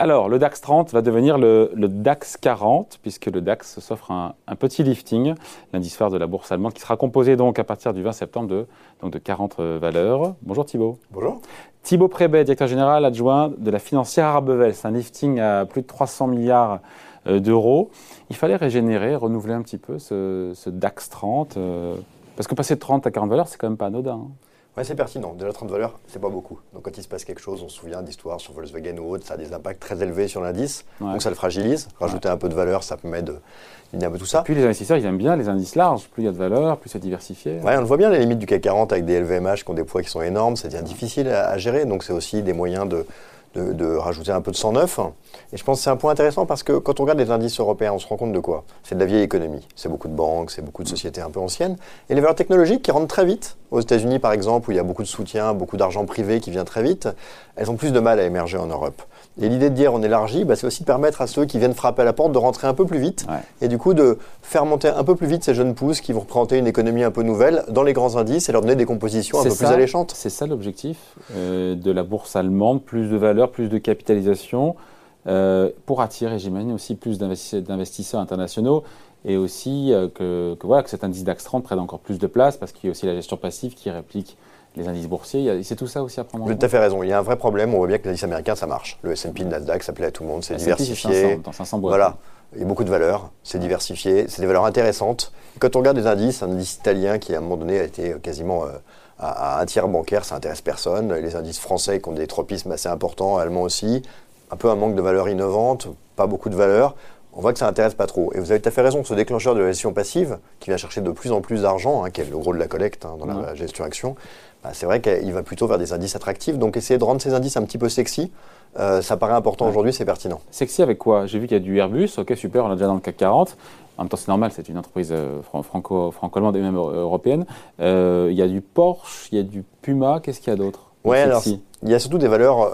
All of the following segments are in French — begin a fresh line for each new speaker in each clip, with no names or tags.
Alors, le DAX 30 va devenir le, DAX 40, puisque le DAX s'offre un, petit lifting, l'indice phare de la bourse allemande, qui sera composé donc à partir du 20 septembre de, donc de 40 euh, valeurs. Bonjour Thibault.
Bonjour.
Thibault Prébet, directeur général adjoint de la financière Arbevel. C'est un lifting à plus de 300 milliards euh, d'euros. Il fallait régénérer, renouveler un petit peu ce, DAX 30, euh, parce que passer de 30 à 40 valeurs, c'est quand même pas anodin. Hein
c'est pertinent. Déjà, 30 valeurs, c'est pas beaucoup. Donc, quand il se passe quelque chose, on se souvient d'histoires sur Volkswagen ou autre, ça a des impacts très élevés sur l'indice. Donc, ça le fragilise. Rajouter un peu de valeur, ça permet de un peu tout ça. Et
puis, les investisseurs, ils aiment bien les indices larges. Plus il y a de valeur, plus c'est diversifié.
Ouais, on le voit bien, les limites du CAC 40 avec des LVMH qui ont des poids qui sont énormes, c'est devient difficile à, à gérer. Donc, c'est aussi des moyens de de, rajouter un peu de sang neuf. Et je pense que c'est un point intéressant parce que quand on regarde les indices européens, on se rend compte de quoi? C'est de la vieille économie. C'est beaucoup de banques, c'est beaucoup de sociétés un peu anciennes. Et les valeurs technologiques qui rentrent très vite. Aux États-Unis, par exemple, où il y a beaucoup de soutien, beaucoup d'argent privé qui vient très vite, elles ont plus de mal à émerger en Europe. Et l'idée de dire on élargit, bah, c'est aussi de permettre à ceux qui viennent frapper à la porte de rentrer un peu plus vite. Et du coup, de faire monter un peu plus vite ces jeunes pousses qui vont représenter une économie un peu nouvelle dans les grands indices et leur donner des compositions un peu plus alléchantes.
C'est ça l'objectif euh, de la bourse allemande plus de valeur, plus de capitalisation, euh, pour attirer, j'imagine, aussi plus d'investisseurs internationaux et aussi euh, que, voilà, que cet indice DAX 30 prenne encore plus de place parce qu'il y a aussi la gestion passive qui réplique les indices boursiers. C'est tout ça aussi à prendre en compte.
Vous avez tout à fait raison. Il y a un vrai problème. On voit bien que les indices américains, ça marche. Le S&P, le Nasdaq, ça plaît à tout le monde. C'est diversifié. 500, 500 voilà. Il y a beaucoup de valeurs. C'est diversifié. C'est des valeurs intéressantes. quand on regarde des indices, un indice italien qui à un moment donné a été quasiment euh, à, un tiers bancaire, ça intéresse personne. Les indices français qui ont des tropismes assez importants, allemands aussi, un peu un manque de valeurs innovantes, pas beaucoup de valeurs on voit que ça n'intéresse pas trop. Et vous avez tout à fait raison, ce déclencheur de la gestion passive, qui vient chercher de plus en plus d'argent, hein, qui est le gros de la collecte hein, dans la gestion action, bah, c'est vrai qu'il va plutôt vers des indices attractifs. Donc essayer de rendre ces indices un petit peu sexy, euh, ça paraît important aujourd'hui, c'est pertinent.
Sexy avec quoi? J'ai vu qu'il y a du Airbus, ok super, on a déjà dans le CAC 40. En même temps, c'est normal, c'est une entreprise euh, franco-allemande et même européenne. Euh, il y a du Porsche, il y a du Puma, qu'est-ce qu'il y a d'autre?
Ouais, alors, il y a surtout des valeurs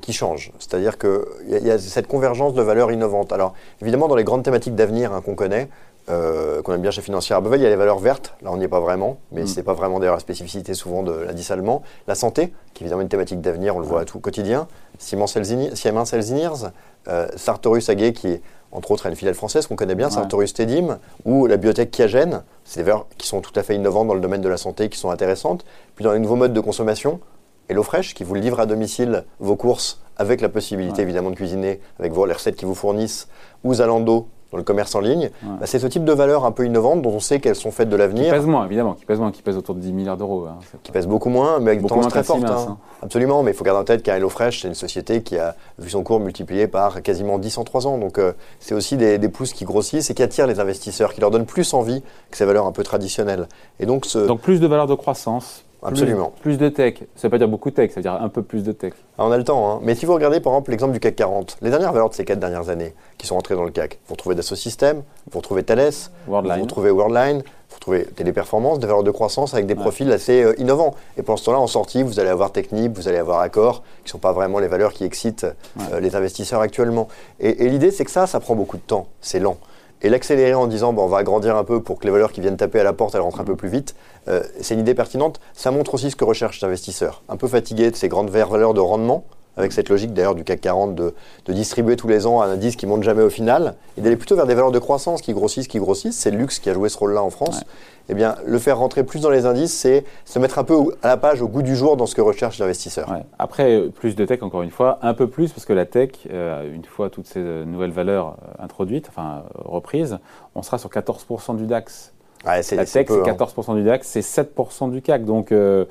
qui changent. C'est-à-dire qu'il y, y, a cette convergence de valeurs innovantes. Alors, évidemment, dans les grandes thématiques d'avenir hein, qu'on connaît, euh, qu'on aime bien chez Financière Bevel, il y a les valeurs vertes, là on n'y est pas vraiment, mais mm. ce n'est pas vraiment d'ailleurs la spécificité souvent de l'indice allemand. La santé, qui est évidemment une thématique d'avenir, on le voit à tout quotidien. Siemens Elseviers, euh, Sartorius AG, qui est entre autres une filiale française qu'on connaît bien, Sartorius Tedim, ou la biotech Kiagen, c'est des valeurs qui sont tout à fait innovantes dans le domaine de la santé, qui sont intéressantes. Puis dans les nouveaux modes de consommation, HelloFresh, qui vous livre à domicile vos courses avec la possibilité évidemment de cuisiner avec vos, les recettes qui vous fournissent, ou Zalando, dans le commerce en ligne, bah, c'est ce type de valeurs un peu innovantes dont on sait qu'elles sont faites de l'avenir.
Qui pèsent moins, évidemment, qui pèsent moins, qui pèsent autour de 10 milliards d'euros. Hein,
qui pèsent beaucoup moins, mais avec beaucoup une très forte. Hein. Hein. Absolument, mais il faut garder en tête qu'un HelloFresh, c'est une société qui a vu son cours multiplié par quasiment 10 en 3 ans. Donc euh, c'est aussi des, des, pousses qui grossissent et qui attirent les investisseurs, qui leur donnent plus envie que ces valeurs un peu traditionnelles.
Et donc, ce... donc plus de valeurs de croissance,
Absolument.
Plus, de tech. Ça veut pas dire beaucoup de tech, ça veut dire un peu plus de tech.
Ah, on a le temps, hein. mais si vous regardez par exemple l'exemple du CAC 40, les dernières valeurs de ces quatre dernières années qui sont entrées dans le CAC, vous retrouvez Dassault Systèmes, vous retrouvez Thales, vous retrouvez Worldline, vous retrouvez Téléperformance, des valeurs de croissance avec des profils assez euh, innovants. Et pour ce temps-là, en sortie, vous allez avoir Technip, vous allez avoir Accor, qui ne sont pas vraiment les valeurs qui excitent euh, les investisseurs actuellement. et l'idée, c'est que ça, ça prend beaucoup de temps, c'est lent et l'accélérer en disant on va agrandir un peu pour que les valeurs qui viennent taper à la porte elles rentrent un peu plus vite, euh, c'est une idée pertinente. Ça montre aussi ce que recherchent les investisseurs. Un peu fatigués de ces grandes valeurs de rendement, avec cette logique d'ailleurs du CAC 40 de, distribuer tous les ans un indice qui monte jamais au final, et d'aller plutôt vers des valeurs de croissance qui grossissent, qui grossissent. C'est le luxe qui a joué ce rôle-là en France. Eh bien, le faire rentrer plus dans les indices, c'est se mettre un peu à la page, au goût du jour dans ce que recherchent les investisseurs.
Après, plus de tech, encore une fois, un peu plus, parce que la tech, euh, une fois toutes ces nouvelles valeurs euh, introduites, enfin reprises, on sera sur 14% du DAX. la tech, c'est 14% hein. du DAX, c'est 7% du CAC. Donc, euh, euh,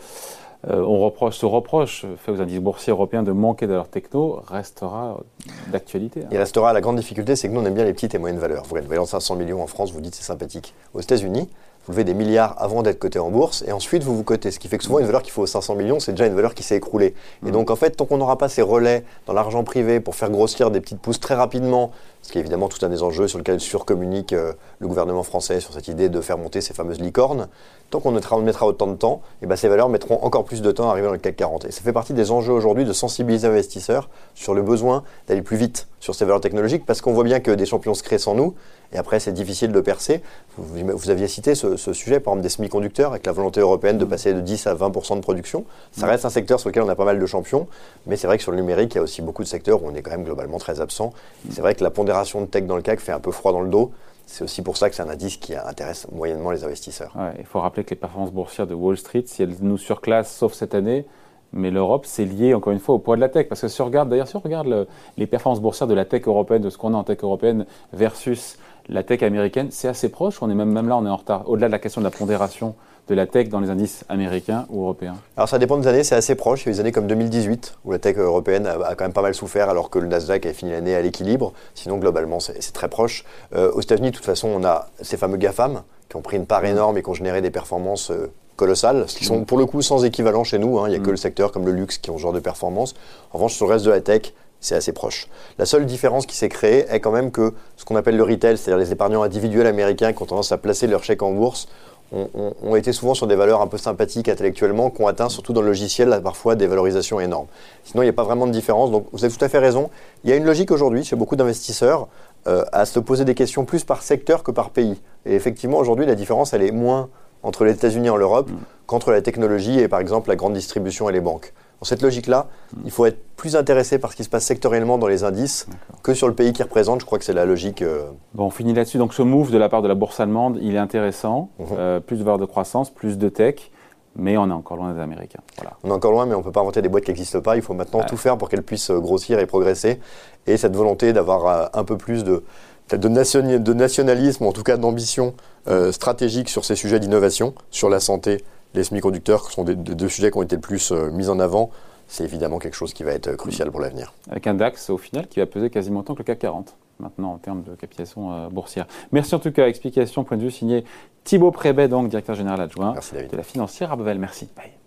on reproche, se reproche, fait aux indices boursiers européens de manquer de leur techno, restera d'actualité. Hein.
Il restera, la grande difficulté, c'est que nous, on aime bien les petites et moyennes valeurs. Vous gagnez 500 millions en France, vous dites c'est sympathique. Aux États-Unis, vous levez des milliards avant d'être coté en bourse et ensuite vous vous cotez. Ce qui fait que souvent, une valeur qui faut 500 millions, c'est déjà une valeur qui s'est écroulée. Et mmh. donc, en fait, tant qu'on n'aura pas ces relais dans l'argent privé pour faire grossir des petites pousses très rapidement ce qui est évidemment tout un des enjeux sur lequel surcommunique euh, le gouvernement français sur cette idée de faire monter ces fameuses licornes. Tant qu'on mettra, autant de temps, et eh ben ces valeurs mettront encore plus de temps à arriver dans le CAC 40. Et ça fait partie des enjeux aujourd'hui de sensibiliser investisseurs sur le besoin d'aller plus vite sur ces valeurs technologiques, parce qu'on voit bien que des champions se créent sans nous, et après c'est difficile de percer. Vous, aviez cité ce, sujet, par exemple des semi-conducteurs, avec la volonté européenne de passer de 10 à 20% de production. Ça reste un secteur sur lequel on a pas mal de champions, mais c'est vrai que sur le numérique, il y a aussi beaucoup de secteurs où on est quand même globalement très absent. C'est vrai que la pondération de tech dans le CAC fait un peu froid dans le dos. C'est aussi pour ça que c'est un indice qui intéresse moyennement les investisseurs.
il faut rappeler que les performances boursières de Wall Street, si elles nous surclassent, sauf cette année, mais l'Europe, c'est lié encore une fois au poids de la tech. Parce que si on regarde, d'ailleurs, si on regarde les performances boursières de la tech européenne, de ce qu'on a en tech européenne versus la tech américaine, c'est assez proche. On est même, là, on est en retard. Au-delà de la question de la pondération de la tech dans les indices américains ou européens
Alors ça dépend des années, c'est assez proche. Il y a eu des années comme 2018 où la tech européenne a, quand même pas mal souffert alors que le Nasdaq a fini l'année à l'équilibre. Sinon, globalement, c'est très proche. Euh, aux États-Unis, de toute façon, on a ces fameux GAFAM qui ont pris une part énorme et qui ont généré des performances euh, colossales, qui sont pour le coup sans équivalent chez nous. Hein. Il n'y a que le secteur comme le luxe qui ont ce genre de performance. En revanche, sur le reste de la tech, c'est assez proche. La seule différence qui s'est créée est quand même que ce qu'on appelle le retail, c'est-à-dire les épargnants individuels américains qui ont tendance à placer leurs chèques en bourse, ont, été souvent sur des valeurs un peu sympathiques intellectuellement, qui ont atteint, surtout dans le logiciel, parfois des valorisations énormes. Sinon, il n'y a pas vraiment de différence. Donc, vous avez tout à fait raison. Il y a une logique aujourd'hui chez beaucoup d'investisseurs euh, à se poser des questions plus par secteur que par pays. Et effectivement, aujourd'hui, la différence, elle est moins entre les États-Unis et l'Europe mm. qu'entre la technologie et, par exemple, la grande distribution et les banques. Dans cette logique-là, il faut être plus intéressé par ce qui se passe sectoriellement dans les indices que sur le pays qui représente. Je crois que c'est la logique. Euh,
bon, on finit là-dessus. Donc ce move de la part de la bourse allemande, il est intéressant. Mhm. Euh, plus de valeur de croissance, plus de tech. Mais on est encore loin des Américains.
On est encore loin, mais on ne peut pas inventer des boîtes qui n'existent pas. Il faut maintenant tout faire pour qu'elles puissent euh, grossir et progresser. Et cette volonté d'avoir un peu plus de, de, nationalisme, en tout cas d'ambition stratégique sur ces sujets d'innovation, sur la santé, les semi-conducteurs sont des, deux sujets qui ont été le plus euh, mis en avant. C'est évidemment quelque chose qui va être crucial pour l'avenir.
Avec un DAX au final qui va peser quasiment autant que le CAC 40 maintenant en termes de capitalisation euh, boursière. Merci en tout cas. Explication, point de vue signé Thibaut Prébet, donc directeur général adjoint de la financière à Merci. Bye.